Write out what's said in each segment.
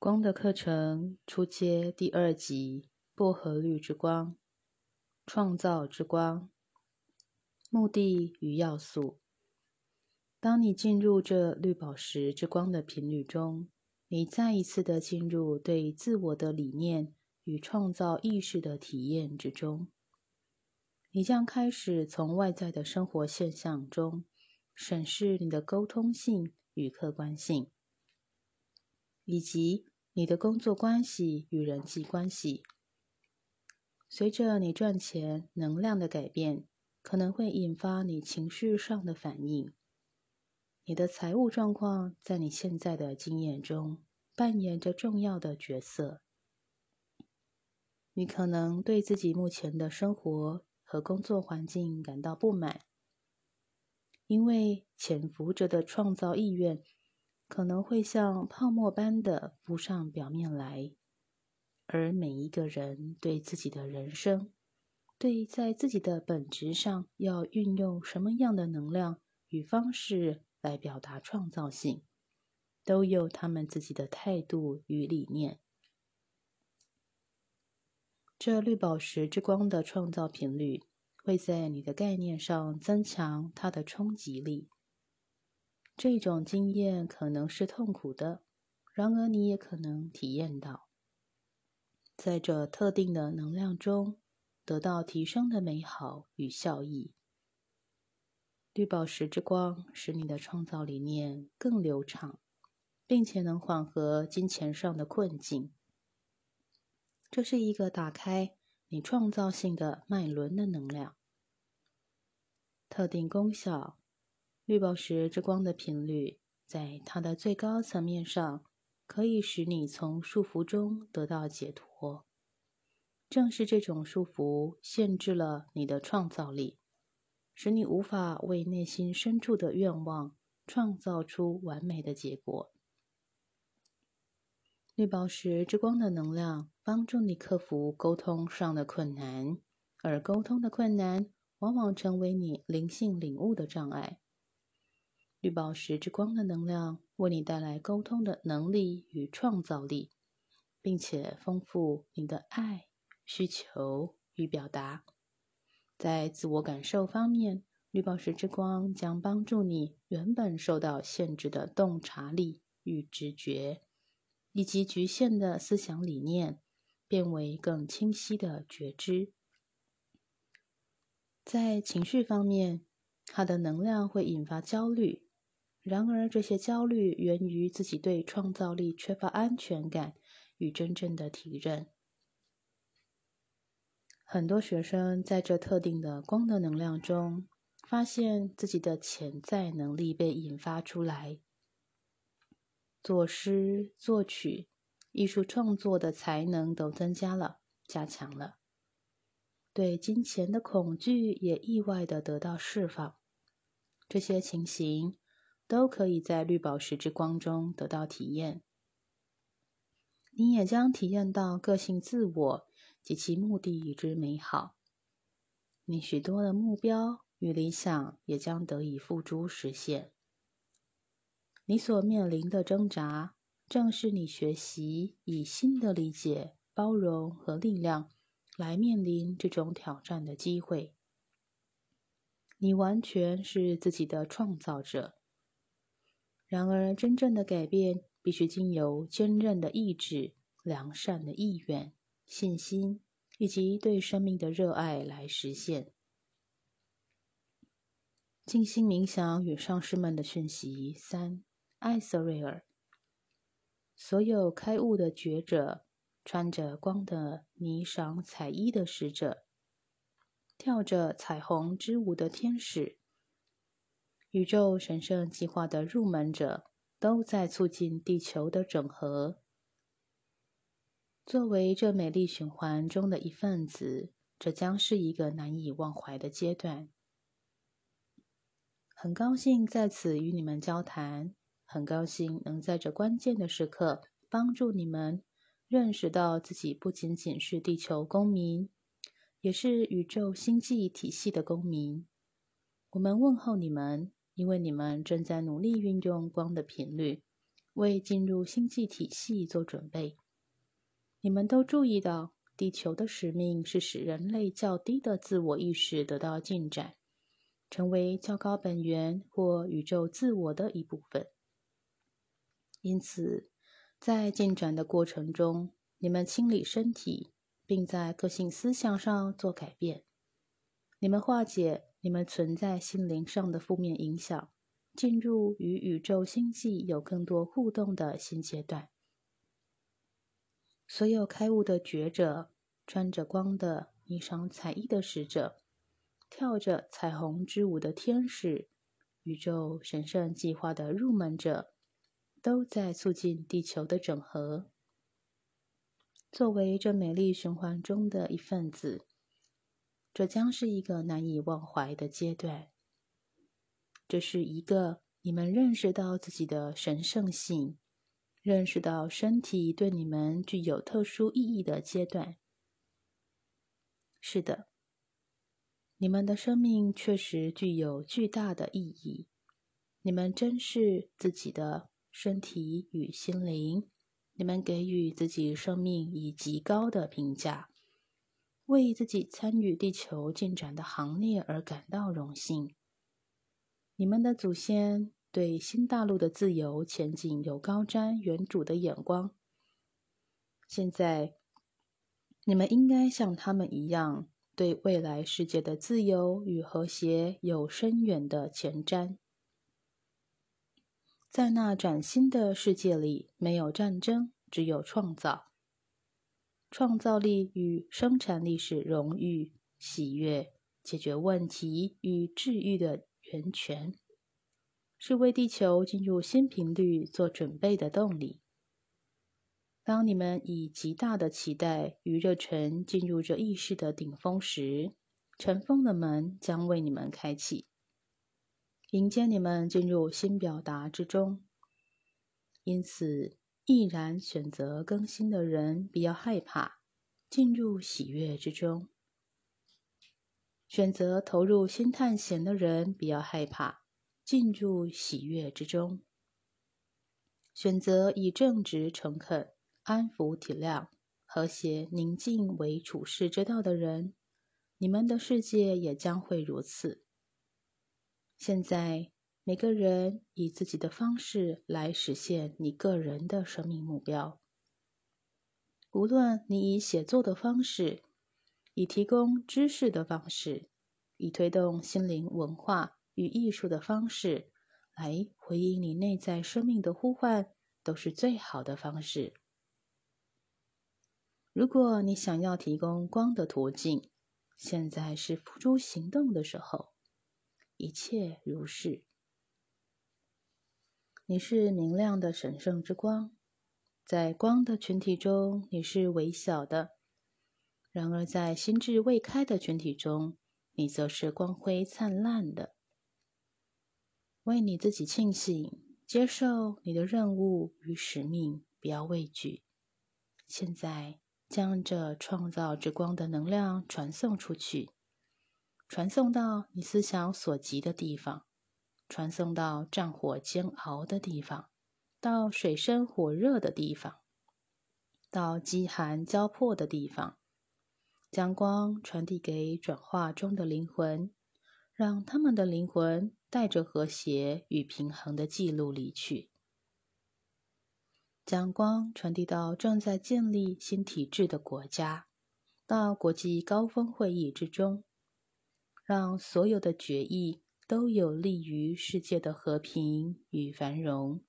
光的课程初阶第二集：薄荷绿之光，创造之光，目的与要素。当你进入这绿宝石之光的频率中，你再一次的进入对自我的理念与创造意识的体验之中。你将开始从外在的生活现象中审视你的沟通性与客观性，以及。你的工作关系与人际关系，随着你赚钱能量的改变，可能会引发你情绪上的反应。你的财务状况在你现在的经验中扮演着重要的角色。你可能对自己目前的生活和工作环境感到不满，因为潜伏着的创造意愿。可能会像泡沫般的浮上表面来，而每一个人对自己的人生，对在自己的本质上要运用什么样的能量与方式来表达创造性，都有他们自己的态度与理念。这绿宝石之光的创造频率，会在你的概念上增强它的冲击力。这种经验可能是痛苦的，然而你也可能体验到，在这特定的能量中得到提升的美好与效益。绿宝石之光使你的创造理念更流畅，并且能缓和金钱上的困境。这是一个打开你创造性的脉轮的能量，特定功效。绿宝石之光的频率，在它的最高层面上，可以使你从束缚中得到解脱。正是这种束缚限制了你的创造力，使你无法为内心深处的愿望创造出完美的结果。绿宝石之光的能量帮助你克服沟通上的困难，而沟通的困难往往成为你灵性领悟的障碍。绿宝石之光的能量为你带来沟通的能力与创造力，并且丰富你的爱、需求与表达。在自我感受方面，绿宝石之光将帮助你原本受到限制的洞察力与直觉，以及局限的思想理念，变为更清晰的觉知。在情绪方面，它的能量会引发焦虑。然而，这些焦虑源于自己对创造力缺乏安全感与真正的体认。很多学生在这特定的光的能量中，发现自己的潜在能力被引发出来，作诗、作曲、艺术创作的才能都增加了、加强了。对金钱的恐惧也意外的得到释放。这些情形。都可以在绿宝石之光中得到体验。你也将体验到个性自我及其目的之美好。你许多的目标与理想也将得以付诸实现。你所面临的挣扎，正是你学习以新的理解、包容和力量来面临这种挑战的机会。你完全是自己的创造者。然而，真正的改变必须经由坚韧的意志、良善的意愿、信心以及对生命的热爱来实现。静心冥想与上师们的讯息三：艾瑟瑞尔。所有开悟的觉者，穿着光的霓裳彩衣的使者，跳着彩虹之舞的天使。宇宙神圣计划的入门者都在促进地球的整合。作为这美丽循环中的一份子，这将是一个难以忘怀的阶段。很高兴在此与你们交谈，很高兴能在这关键的时刻帮助你们认识到自己不仅仅是地球公民，也是宇宙星际体系的公民。我们问候你们。因为你们正在努力运用光的频率，为进入星际体系做准备。你们都注意到，地球的使命是使人类较低的自我意识得到进展，成为较高本源或宇宙自我的一部分。因此，在进展的过程中，你们清理身体，并在个性思想上做改变。你们化解你们存在心灵上的负面影响。进入与宇宙星际有更多互动的新阶段。所有开悟的觉者，穿着光的、霓裳彩衣的使者，跳着彩虹之舞的天使，宇宙神圣计划的入门者，都在促进地球的整合。作为这美丽循环中的一份子，这将是一个难以忘怀的阶段。这是一个你们认识到自己的神圣性，认识到身体对你们具有特殊意义的阶段。是的，你们的生命确实具有巨大的意义。你们珍视自己的身体与心灵，你们给予自己生命以极高的评价，为自己参与地球进展的行列而感到荣幸。你们的祖先对新大陆的自由前景有高瞻远瞩的眼光。现在，你们应该像他们一样，对未来世界的自由与和谐有深远的前瞻。在那崭新的世界里，没有战争，只有创造。创造力与生产力是荣誉、喜悦、解决问题与治愈的。源泉是为地球进入新频率做准备的动力。当你们以极大的期待与热忱进入这意识的顶峰时，尘封的门将为你们开启，迎接你们进入新表达之中。因此，毅然选择更新的人比较害怕进入喜悦之中。选择投入新探险的人比较害怕进入喜悦之中。选择以正直、诚恳、安抚、体谅、和谐、宁静为处世之道的人，你们的世界也将会如此。现在，每个人以自己的方式来实现你个人的生命目标。无论你以写作的方式。以提供知识的方式，以推动心灵文化与艺术的方式来回应你内在生命的呼唤，都是最好的方式。如果你想要提供光的途径，现在是付诸行动的时候。一切如是。你是明亮的神圣之光，在光的群体中，你是微小的。然而，在心智未开的群体中，你则是光辉灿烂的。为你自己庆幸，接受你的任务与使命，不要畏惧。现在，将这创造之光的能量传送出去，传送到你思想所及的地方，传送到战火煎熬的地方，到水深火热的地方，到饥寒交迫的地方。将光传递给转化中的灵魂，让他们的灵魂带着和谐与平衡的记录离去。将光传递到正在建立新体制的国家，到国际高峰会议之中，让所有的决议都有利于世界的和平与繁荣。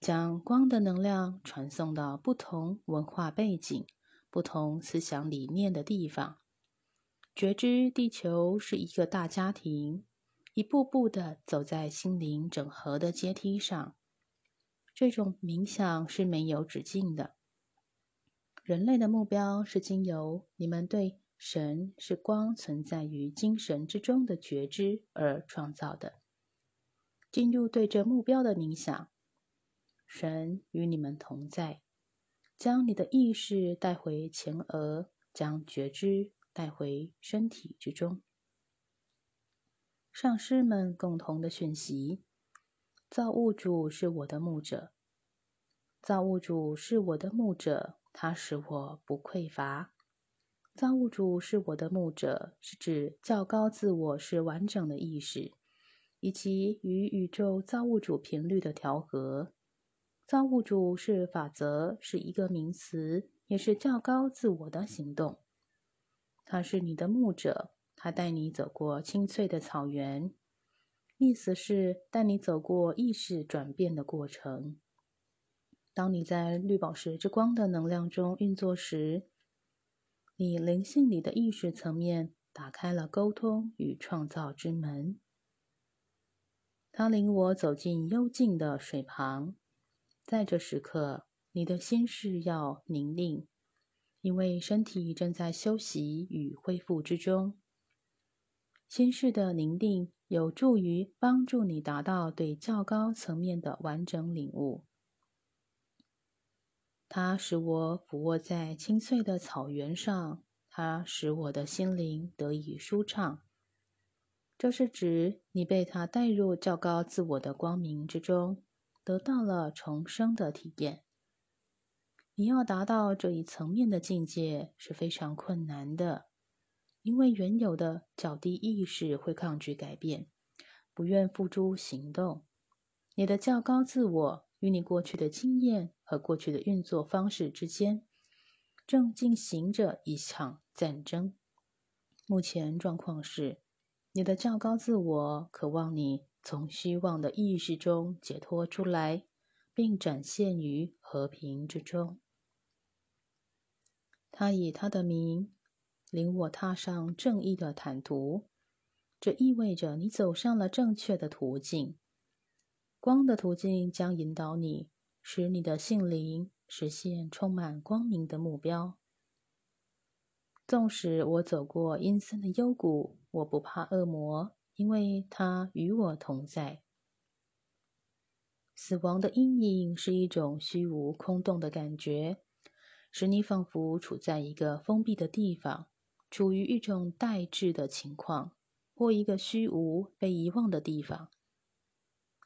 将光的能量传送到不同文化背景。不同思想理念的地方，觉知地球是一个大家庭，一步步的走在心灵整合的阶梯上。这种冥想是没有止境的。人类的目标是经由你们对神是光存在于精神之中的觉知而创造的。进入对这目标的冥想，神与你们同在。将你的意识带回前额，将觉知带回身体之中。上师们共同的讯息：造物主是我的牧者，造物主是我的牧者，他使我不匮乏。造物主是我的牧者，是指较高自我是完整的意识，以及与宇宙造物主频率的调和。造物主是法则，是一个名词，也是较高自我的行动。他是你的牧者，他带你走过青翠的草原，意思是带你走过意识转变的过程。当你在绿宝石之光的能量中运作时，你灵性里的意识层面打开了沟通与创造之门。他领我走进幽静的水旁，在这时刻，你的心事要宁静，因为身体正在休息与恢复之中。心事的宁静有助于帮助你达到对较高层面的完整领悟。它使我俯卧在青翠的草原上，它使我的心灵得以舒畅。这是指你被它带入较高自我的光明之中，得到了重生的体验。你要达到这一层面的境界是非常困难的，因为原有的较低意识会抗拒改变，不愿付诸行动。你的较高自我。与你过去的经验和过去的运作方式之间，正进行着一场战争。目前状况是，你的较高自我渴望你从虚妄的意识中解脱出来，并展现于和平之中。他以他的名领我踏上正义的坦途，这意味着你走上了正确的途径。光的途径将引导你，使你的性灵实现充满光明的目标。纵使我走过阴森的幽谷，我不怕恶魔，因为他与我同在。死亡的阴影是一种虚无空洞的感觉，使你仿佛处在一个封闭的地方，处于一种待滞的情况，或一个虚无被遗忘的地方。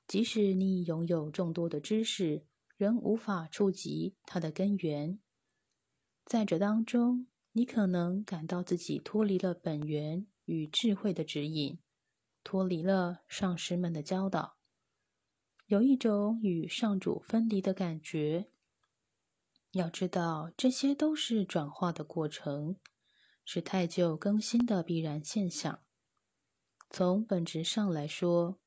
即使你拥有众多的知识，仍无法触及它的根源。在这当中，你可能感到自己脱离了本源与智慧的指引，脱离了上师们的教导，有一种与上主分离的感觉。要知道，这些都是转化的过程，是太旧更新的必然现象。从本质上来说，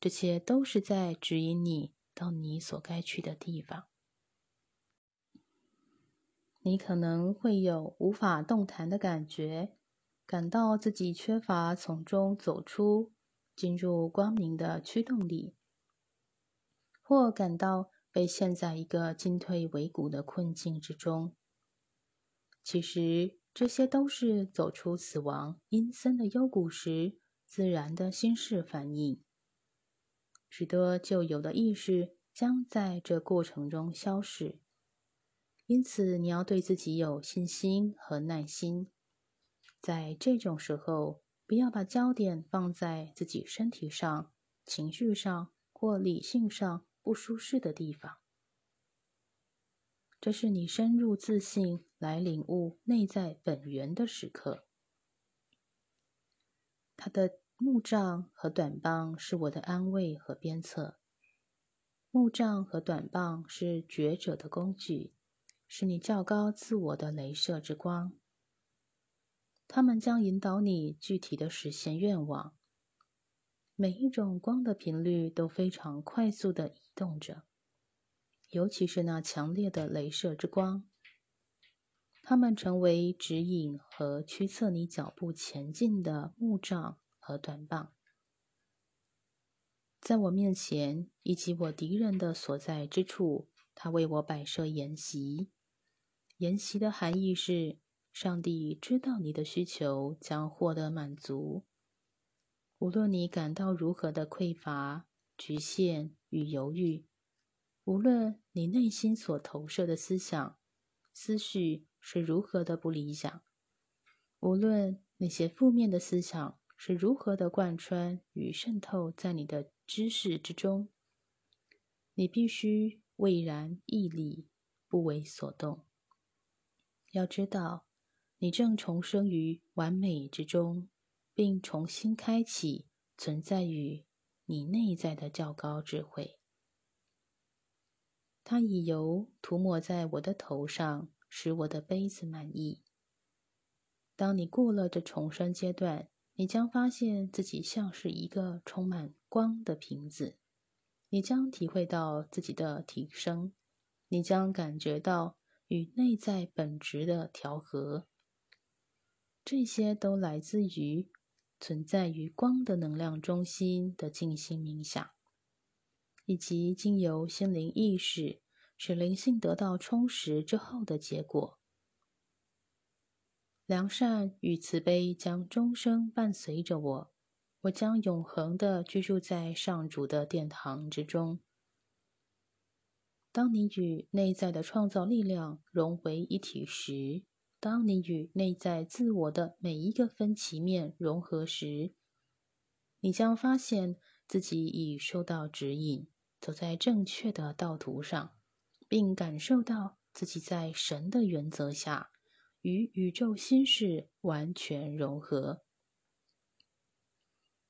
这些都是在指引你到你所该去的地方。你可能会有无法动弹的感觉，感到自己缺乏从中走出、进入光明的驱动力，或感到被陷在一个进退维谷的困境之中。其实，这些都是走出死亡阴森的幽谷时自然的心事反应。许多旧有的意识将在这过程中消逝，因此你要对自己有信心和耐心。在这种时候，不要把焦点放在自己身体上、情绪上或理性上不舒适的地方。这是你深入自信来领悟内在本源的时刻。他的。木杖和短棒是我的安慰和鞭策。木杖和短棒是觉者的工具，是你较高自我的镭射之光。它们将引导你具体的实现愿望。每一种光的频率都非常快速的移动着，尤其是那强烈的镭射之光。它们成为指引和驱策你脚步前进的木杖。和短棒，在我面前以及我敌人的所在之处，他为我摆设筵席。筵席的含义是，上帝知道你的需求将获得满足，无论你感到如何的匮乏、局限与犹豫，无论你内心所投射的思想、思绪是如何的不理想，无论那些负面的思想。是如何的贯穿与渗透在你的知识之中？你必须巍然屹立，不为所动。要知道，你正重生于完美之中，并重新开启存在于你内在的较高智慧。它以油涂抹在我的头上，使我的杯子满意。当你过了这重生阶段，你将发现自己像是一个充满光的瓶子。你将体会到自己的提升，你将感觉到。与内在本质的调和，这些都来自于存在于光的能量中心的静心冥想，以及经由心灵意识使灵性得到充实之后的结果。良善与慈悲将终生伴随着我，我将永恒的居住在上主的殿堂之中。当你与内在的创造力量融为一体时，当你与内在自我的每一个分歧面融合时，你将发现自己已受到指引，走在正确的道途上，并感受到自己在神的原则下与宇宙心事完全融合。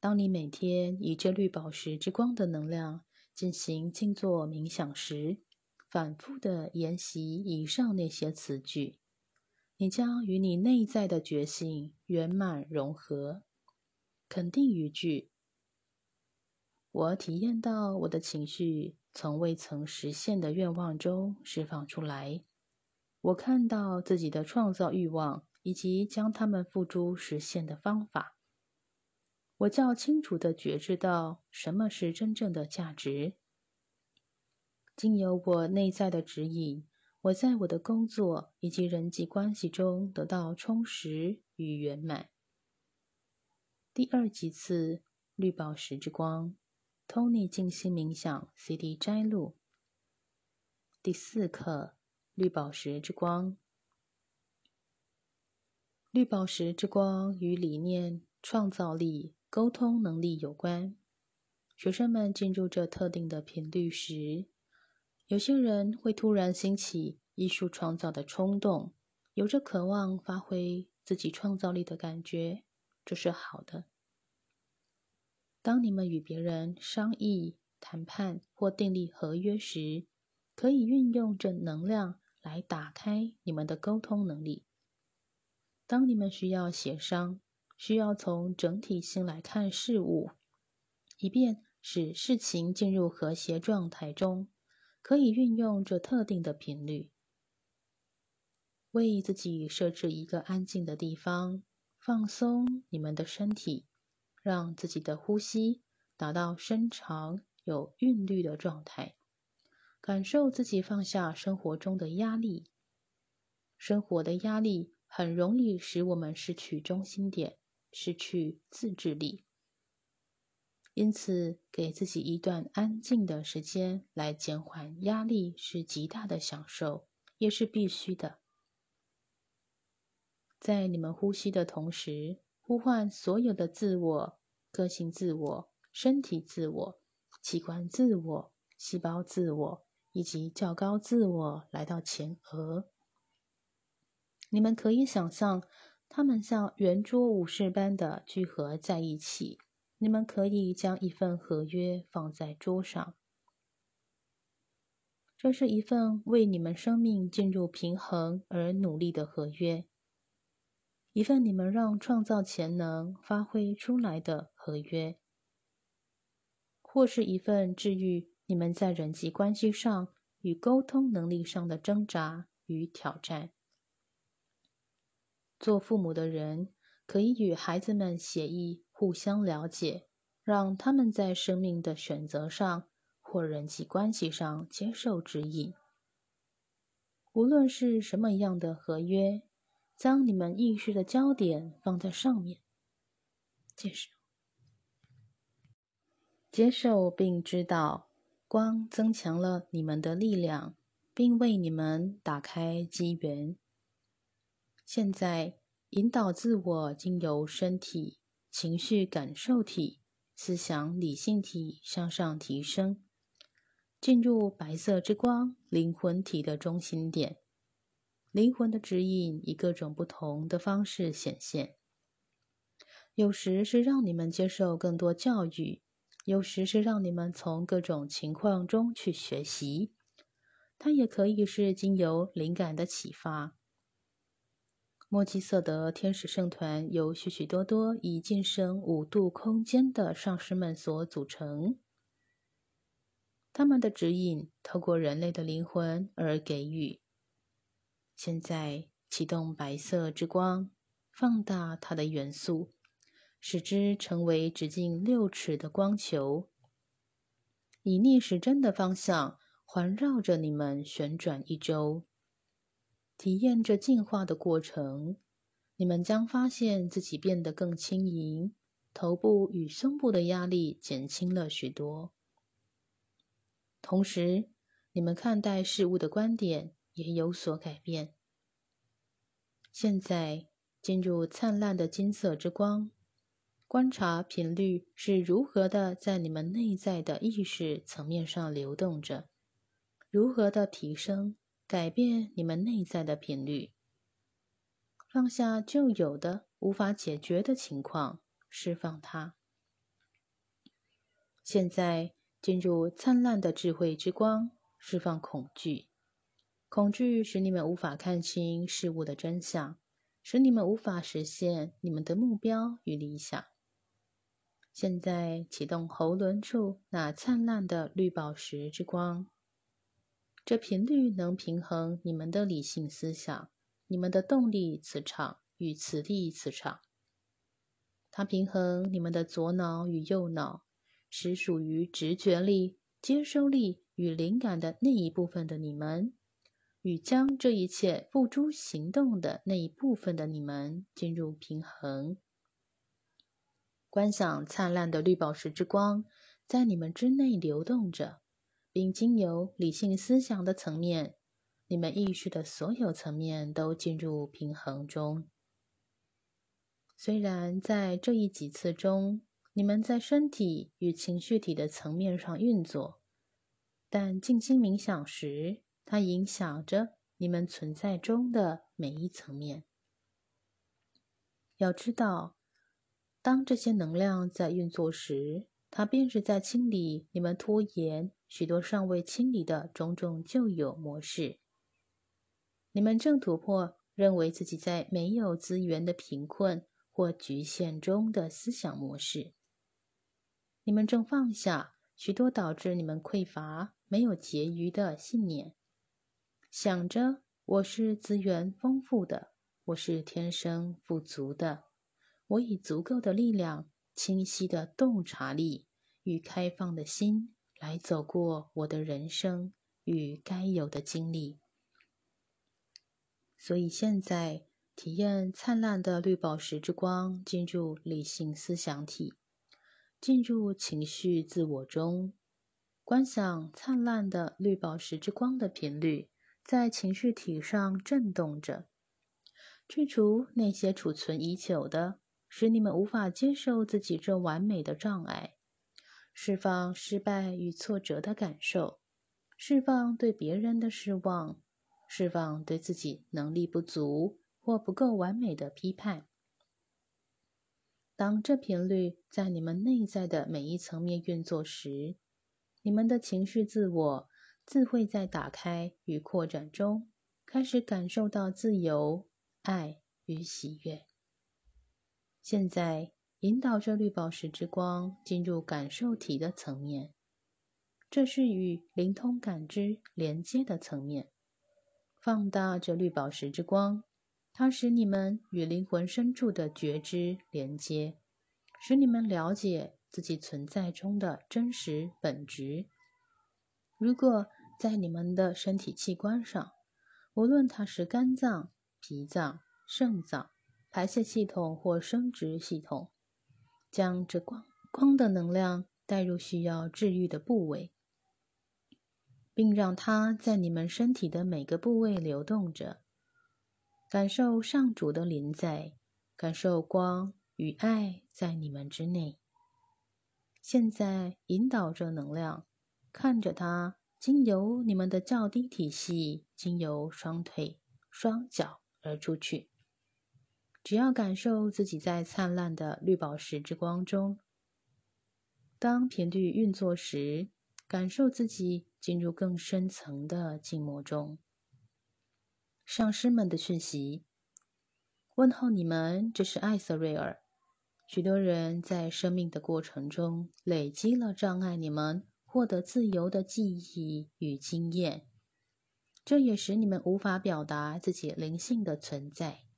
当你每天以这绿宝石之光的能量进行静坐冥想时，反复的研习以上那些词句，你将与你内在的觉性圆满融合。肯定语句：我体验到我的情绪从未曾实现的愿望中释放出来。我看到自己的创造欲望以及将它们付诸实现的方法。我较清楚的觉知到什么是真正的价值。经由我内在的指引，我在我的工作以及人际关系中得到充实与圆满。第二几次绿宝石之光，Tony 静心冥想 CD 摘录。第四课绿宝石之光，绿宝石之光与理念、创造力、沟通能力有关。学生们进入这特定的频率时。有些人会突然兴起艺术创造的冲动，有着渴望发挥自己创造力的感觉，这是好的。当你们与别人商议、谈判或订立合约时，可以运用这能量来打开你们的沟通能力。当你们需要协商，需要从整体性来看事物，以便使事情进入和谐状态中。可以运用这特定的频率，为自己设置一个安静的地方，放松你们的身体，让自己的呼吸达到深长有韵律的状态，感受自己放下生活中的压力。生活的压力很容易使我们失去中心点，失去自制力。因此，给自己一段安静的时间来减缓压力是极大的享受，也是必须的。在你们呼吸的同时，呼唤所有的自我、个性自我、身体自我、器官自我、细胞自我以及较高自我来到前额。你们可以想象，他们像圆桌武士般的聚合在一起。你们可以将一份合约放在桌上，这是一份为你们生命进入平衡而努力的合约，一份你们让创造潜能发挥出来的合约，或是一份治愈你们在人际关系上与沟通能力上的挣扎与挑战。做父母的人可以与孩子们协议。互相了解，让他们在生命的选择上或人际关系上接受指引。无论是什么样的合约，将你们意识的焦点放在上面，接受，接受并知道，光增强了你们的力量，并为你们打开机缘。现在，引导自我经由身体。情绪感受体、思想理性体向上提升，进入白色之光灵魂体的中心点。灵魂的指引以各种不同的方式显现，有时是让你们接受更多教育，有时是让你们从各种情况中去学习。它也可以是经由灵感的启发。莫基瑟德天使圣团由许许多多以晋升五度空间的上师们所组成，他们的指引透过人类的灵魂而给予。现在启动白色之光，放大它的元素，使之成为直径六尺的光球，以逆时针的方向环绕着你们旋转一周，体验着进化的过程。你们将发现自己变得更轻盈，头部与胸部的压力减轻了许多。同时，你们看待事物的观点。也有所改变。现在进入灿烂的金色之光，观察频率是如何的在你们内在的意识层面上流动着，如何的提升、改变你们内在的频率，放下旧有的无法解决的情况，释放它。现在进入灿烂的智慧之光，释放恐惧。恐惧使你们无法看清事物的真相，使你们无法实现你们的目标与理想。现在启动喉轮处那灿烂的绿宝石之光，这频率能平衡你们的理性思想、你们的动力磁场与磁力磁场。它平衡你们的左脑与右脑，使属于直觉力、接收力与灵感的那一部分的你们。与将这一切付诸行动的那一部分的你们进入平衡，观想灿烂的绿宝石之光在你们之内流动着，并经由理性思想的层面，你们意识的所有层面都进入平衡中。虽然在这一几次中，你们在身体与情绪体的层面上运作，但静心冥想时。它影响着你们存在中的每一层面。要知道，当这些能量在运作时，它便是在清理你们拖延许多尚未清理的种种旧有模式。你们正突破认为自己在没有资源的贫困或局限中的思想模式。你们正放下许多导致你们匮乏、没有结余的信念。想着我是资源丰富的，我是天生富足的，我以足够的力量、清晰的洞察力与开放的心来走过我的人生与该有的经历。所以现在体验灿烂的绿宝石之光进入理性思想体，进入情绪自我中，观想灿烂的绿宝石之光的频率。在情绪体上震动着，去除那些储存已久的、使你们无法接受自己这完美的障碍，释放失败与挫折的感受，释放对别人的失望，释放对自己能力不足或不够完美的批判。当这频率在你们内在的每一层面运作时，你们的情绪自我。自会在打开与扩展中，开始感受到自由、爱与喜悦。现在引导着绿宝石之光进入感受体的层面，这是与灵通感知连接的层面。放大这绿宝石之光，它使你们与灵魂深处的觉知连接，使你们了解自己存在中的真实本质。如果在你们的身体器官上，无论它是肝脏、脾脏、肾脏、排泄系统或生殖系统，将这光光的能量带入需要治愈的部位，并让它在你们身体的每个部位流动着，感受上主的临在，感受光与爱在你们之内。现在引导着能量，看着它。经由你们的较低体系，经由双腿、双脚而出去。只要感受自己在灿烂的绿宝石之光中。当频率运作时，感受自己进入更深层的静默中。上师们的讯息，问候你们，这是艾瑟瑞尔。许多人在生命的过程中累积了障碍，你们。获得自由的记忆与经验，这也使你们无法表达自己灵性的存在。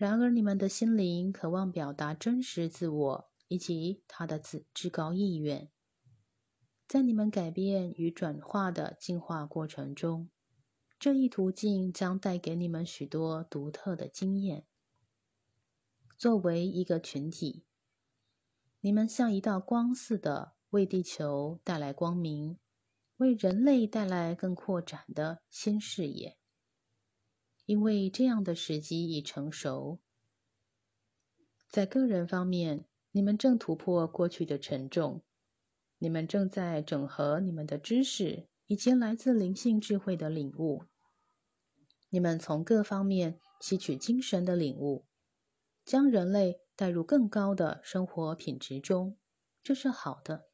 然而，你们的心灵渴望表达真实自我以及他的至至高意愿。在你们改变与转化的进化过程中，这一途径将带给你们许多独特的经验。作为一个群体，你们像一道光似的。为地球带来光明，为人类带来更扩展的新视野。因为这样的时机已成熟。在个人方面，你们正突破过去的沉重，你们正在整合你们的知识以及来自灵性智慧的领悟。你们从各方面吸取精神的领悟，将人类带入更高的生活品质中，这是好的。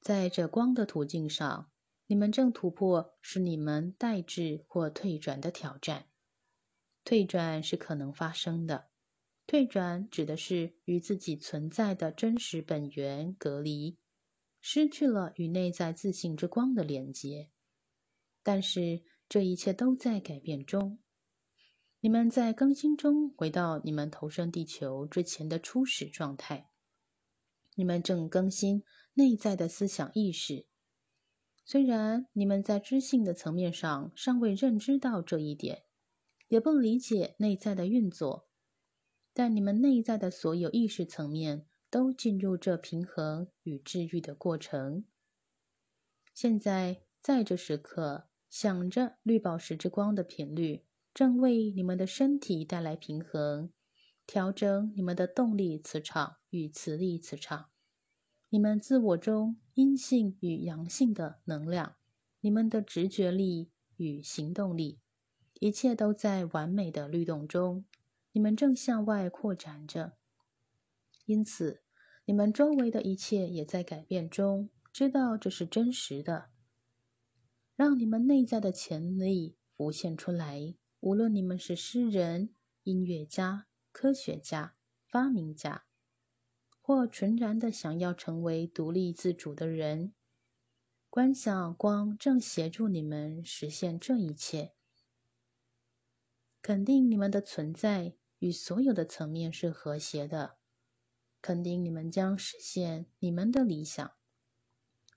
在这光的途径上，你们正突破是你们代志或退转的挑战。退转是可能发生的。退转指的是与自己存在的真实本源隔离，失去了与内在自信之光的连接。但是这一切都在改变中。你们在更新中回到你们投身地球之前的初始状态。你们正更新。内在的思想意识，虽然你们在知性的层面上尚未认知到这一点，也不理解内在的运作，但你们内在的所有意识层面都进入这平衡与治愈的过程。现在，在这时刻，想着绿宝石之光的频率正为你们的身体带来平衡，调整你们的动力磁场与磁力磁场。你们自我中阴性与阳性的能量，你们的直觉力与行动力，一切都在完美的律动中。你们正向外扩展着，因此，你们周围的一切也在改变中。知道这是真实的，让你们内在的潜力浮现出来。无论你们是诗人、音乐家、科学家、发明家。或纯然的想要成为独立自主的人，观想光正协助你们实现这一切。肯定你们的存在与所有的层面是和谐的，肯定你们将实现你们的理想，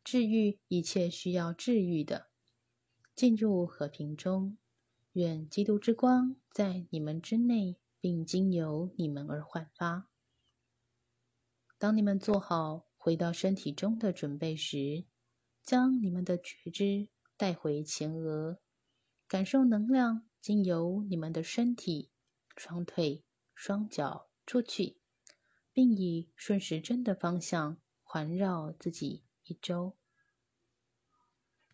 治愈一切需要治愈的，进入和平中。愿基督之光在你们之内，并经由你们而焕发。当你们做好回到身体中的准备时，将你们的觉知带回前额，感受能量经由你们的身体、双腿、双脚出去，并以顺时针的方向环绕自己一周。